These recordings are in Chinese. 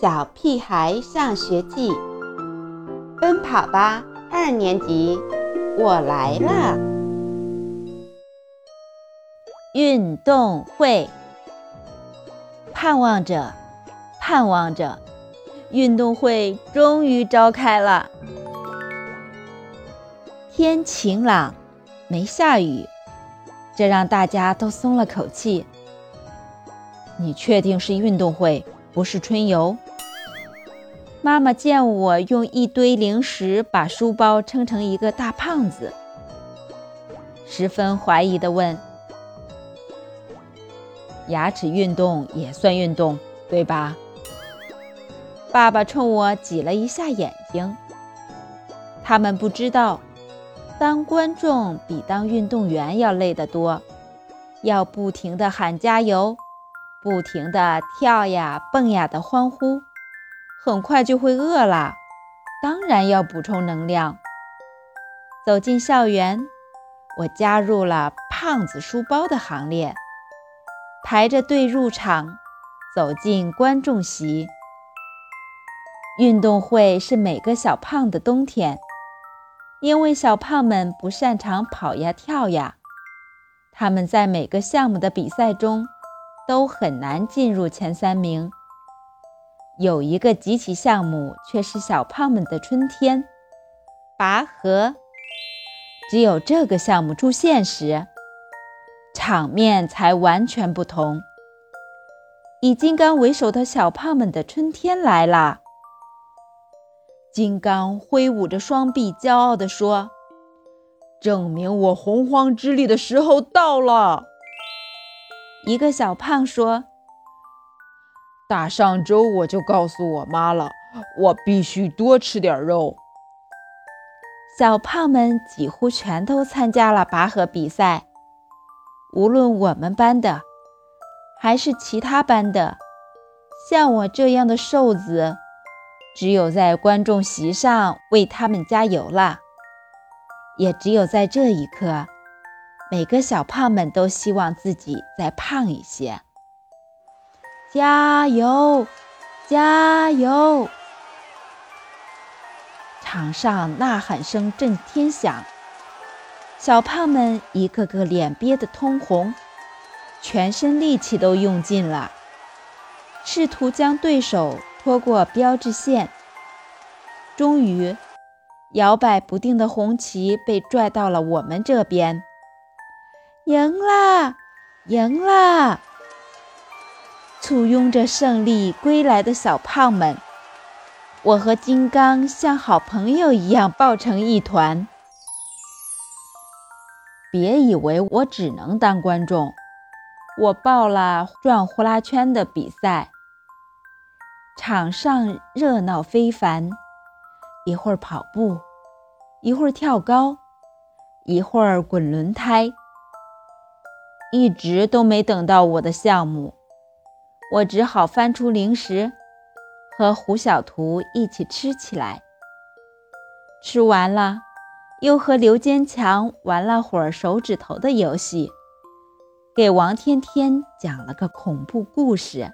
小屁孩上学记》，奔跑吧二年级，我来了！运动会，盼望着，盼望着，运动会终于召开了。天晴朗，没下雨，这让大家都松了口气。你确定是运动会，不是春游？妈妈见我用一堆零食把书包撑成一个大胖子，十分怀疑地问：“牙齿运动也算运动，对吧？”爸爸冲我挤了一下眼睛。他们不知道，当观众比当运动员要累得多，要不停地喊加油，不停地跳呀蹦呀的欢呼。很快就会饿了，当然要补充能量。走进校园，我加入了胖子书包的行列，排着队入场，走进观众席。运动会是每个小胖的冬天，因为小胖们不擅长跑呀跳呀，他们在每个项目的比赛中都很难进入前三名。有一个集体项目，却是小胖们的春天——拔河。只有这个项目出现时，场面才完全不同。以金刚为首的小胖们的春天来了。金刚挥舞着双臂，骄傲地说：“证明我洪荒之力的时候到了。”一个小胖说。大上周我就告诉我妈了，我必须多吃点肉。小胖们几乎全都参加了拔河比赛，无论我们班的还是其他班的，像我这样的瘦子，只有在观众席上为他们加油了。也只有在这一刻，每个小胖们都希望自己再胖一些。加油！加油！场上呐喊声震天响，小胖们一个个脸憋得通红，全身力气都用尽了，试图将对手拖过标志线。终于，摇摆不定的红旗被拽到了我们这边，赢啦！赢啦！簇拥着胜利归来的小胖们，我和金刚像好朋友一样抱成一团。别以为我只能当观众，我报了转呼啦圈的比赛。场上热闹非凡，一会儿跑步，一会儿跳高，一会儿滚轮胎，一直都没等到我的项目。我只好翻出零食，和胡小图一起吃起来。吃完了，又和刘坚强玩了会儿手指头的游戏，给王天天讲了个恐怖故事，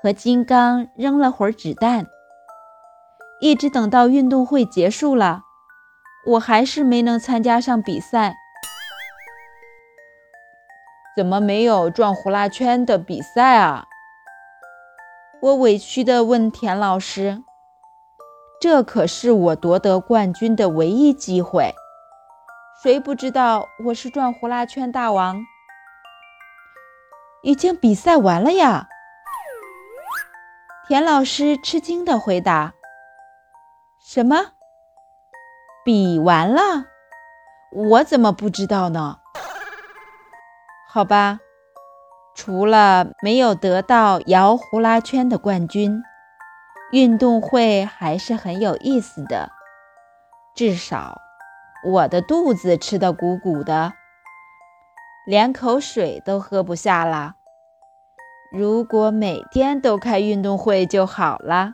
和金刚扔了会儿子弹。一直等到运动会结束了，我还是没能参加上比赛。怎么没有转呼啦圈的比赛啊？我委屈地问田老师：“这可是我夺得冠军的唯一机会，谁不知道我是转呼啦圈大王？”已经比赛完了呀！田老师吃惊地回答：“什么？比完了？我怎么不知道呢？”好吧，除了没有得到摇呼啦圈的冠军，运动会还是很有意思的。至少我的肚子吃得鼓鼓的，连口水都喝不下了。如果每天都开运动会就好了。